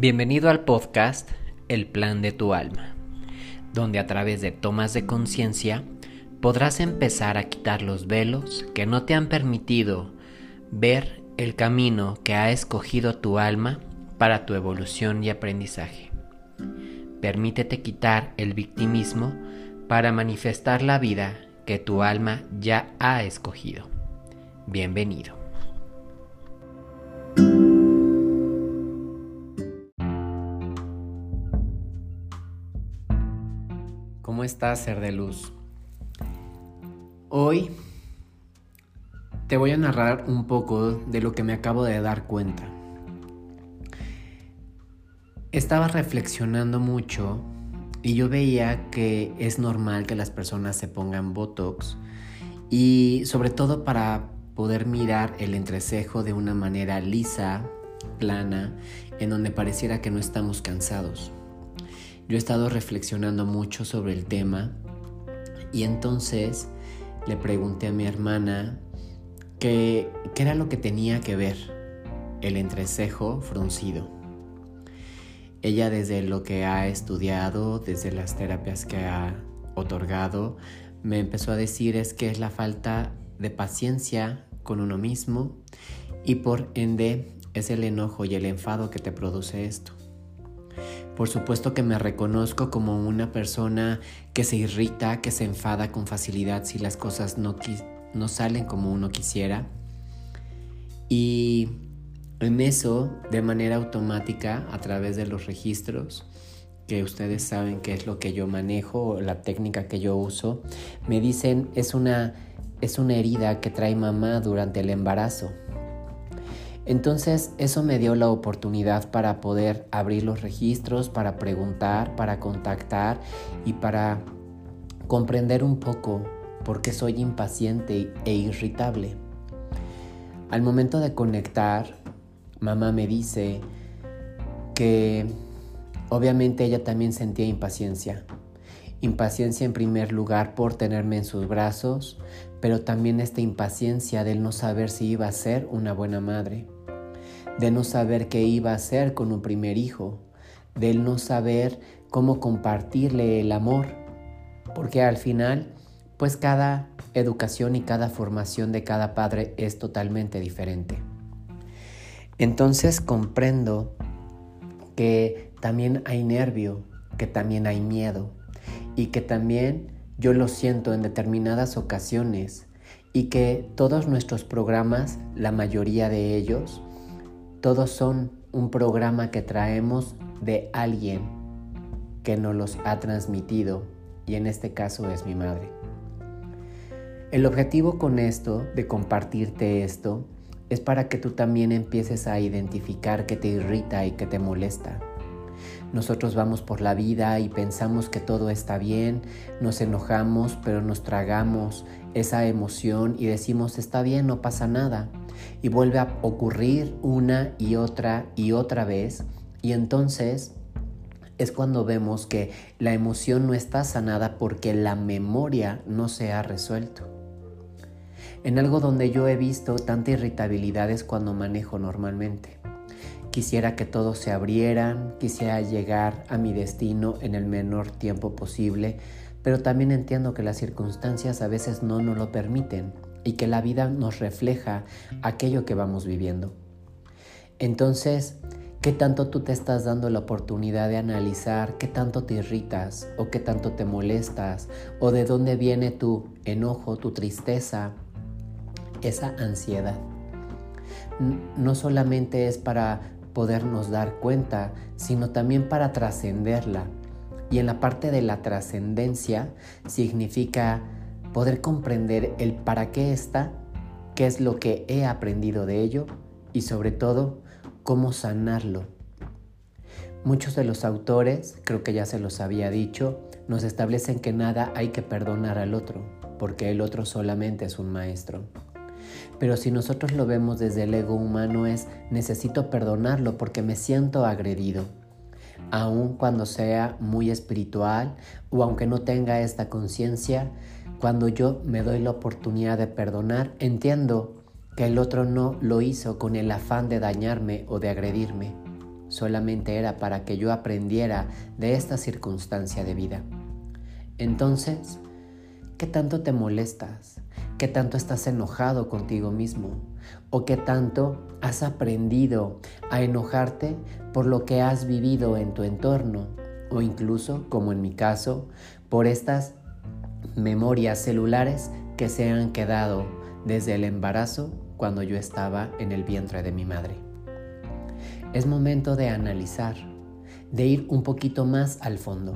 Bienvenido al podcast El Plan de tu Alma, donde a través de tomas de conciencia podrás empezar a quitar los velos que no te han permitido ver el camino que ha escogido tu alma para tu evolución y aprendizaje. Permítete quitar el victimismo para manifestar la vida que tu alma ya ha escogido. Bienvenido. Estás, ser de luz? Hoy te voy a narrar un poco de lo que me acabo de dar cuenta. Estaba reflexionando mucho y yo veía que es normal que las personas se pongan Botox y sobre todo para poder mirar el entrecejo de una manera lisa, plana, en donde pareciera que no estamos cansados. Yo he estado reflexionando mucho sobre el tema y entonces le pregunté a mi hermana qué, era lo que tenía que ver el entrecejo fruncido. Ella desde lo que ha estudiado, desde las terapias que ha otorgado, me empezó a decir es que es la falta de paciencia con uno mismo y por ende es el enojo y el enfado que te produce esto. Por supuesto que me reconozco como una persona que se irrita, que se enfada con facilidad si las cosas no, no salen como uno quisiera. Y en eso, de manera automática, a través de los registros, que ustedes saben que es lo que yo manejo, la técnica que yo uso, me dicen es una, es una herida que trae mamá durante el embarazo. Entonces eso me dio la oportunidad para poder abrir los registros, para preguntar, para contactar y para comprender un poco por qué soy impaciente e irritable. Al momento de conectar, mamá me dice que obviamente ella también sentía impaciencia. Impaciencia en primer lugar por tenerme en sus brazos, pero también esta impaciencia del no saber si iba a ser una buena madre de no saber qué iba a hacer con un primer hijo, de no saber cómo compartirle el amor, porque al final, pues cada educación y cada formación de cada padre es totalmente diferente. Entonces comprendo que también hay nervio, que también hay miedo y que también yo lo siento en determinadas ocasiones y que todos nuestros programas, la mayoría de ellos, todos son un programa que traemos de alguien que nos los ha transmitido y en este caso es mi madre. El objetivo con esto, de compartirte esto, es para que tú también empieces a identificar qué te irrita y qué te molesta. Nosotros vamos por la vida y pensamos que todo está bien, nos enojamos, pero nos tragamos esa emoción y decimos está bien, no pasa nada y vuelve a ocurrir una y otra y otra vez y entonces es cuando vemos que la emoción no está sanada porque la memoria no se ha resuelto. En algo donde yo he visto tanta irritabilidad es cuando manejo normalmente. Quisiera que todos se abrieran, quisiera llegar a mi destino en el menor tiempo posible, pero también entiendo que las circunstancias a veces no nos lo permiten y que la vida nos refleja aquello que vamos viviendo. Entonces, ¿qué tanto tú te estás dando la oportunidad de analizar qué tanto te irritas o qué tanto te molestas o de dónde viene tu enojo, tu tristeza, esa ansiedad? No solamente es para podernos dar cuenta, sino también para trascenderla. Y en la parte de la trascendencia significa poder comprender el para qué está, qué es lo que he aprendido de ello y sobre todo cómo sanarlo. Muchos de los autores, creo que ya se los había dicho, nos establecen que nada hay que perdonar al otro, porque el otro solamente es un maestro. Pero si nosotros lo vemos desde el ego humano es necesito perdonarlo porque me siento agredido. Aun cuando sea muy espiritual o aunque no tenga esta conciencia, cuando yo me doy la oportunidad de perdonar, entiendo que el otro no lo hizo con el afán de dañarme o de agredirme. solamente era para que yo aprendiera de esta circunstancia de vida. Entonces, ¿qué tanto te molestas? ¿Qué tanto estás enojado contigo mismo? ¿O qué tanto has aprendido a enojarte por lo que has vivido en tu entorno? O incluso, como en mi caso, por estas memorias celulares que se han quedado desde el embarazo cuando yo estaba en el vientre de mi madre. Es momento de analizar, de ir un poquito más al fondo.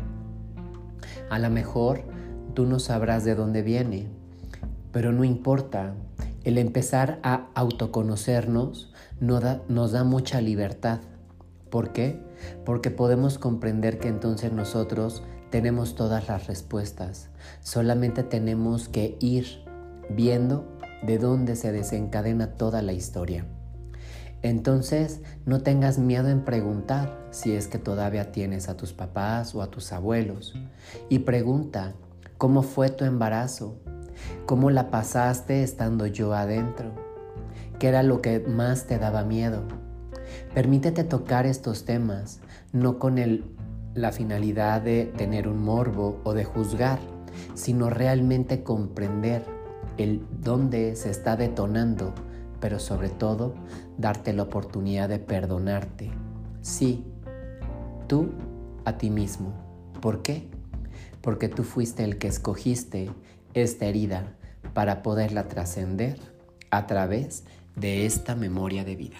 A lo mejor tú no sabrás de dónde viene, pero no importa. El empezar a autoconocernos nos da, nos da mucha libertad. ¿Por qué? Porque podemos comprender que entonces nosotros tenemos todas las respuestas. Solamente tenemos que ir viendo de dónde se desencadena toda la historia. Entonces, no tengas miedo en preguntar si es que todavía tienes a tus papás o a tus abuelos. Y pregunta, ¿cómo fue tu embarazo? ¿Cómo la pasaste estando yo adentro? ¿Qué era lo que más te daba miedo? Permítete tocar estos temas, no con el, la finalidad de tener un morbo o de juzgar, sino realmente comprender el dónde se está detonando, pero sobre todo darte la oportunidad de perdonarte. Sí, tú a ti mismo. ¿Por qué? Porque tú fuiste el que escogiste esta herida para poderla trascender a través de esta memoria de vida.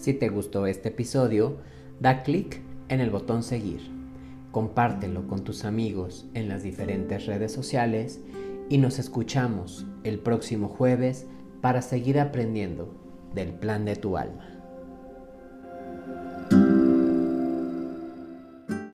Si te gustó este episodio, da clic en el botón seguir, compártelo con tus amigos en las diferentes redes sociales y nos escuchamos el próximo jueves para seguir aprendiendo del plan de tu alma.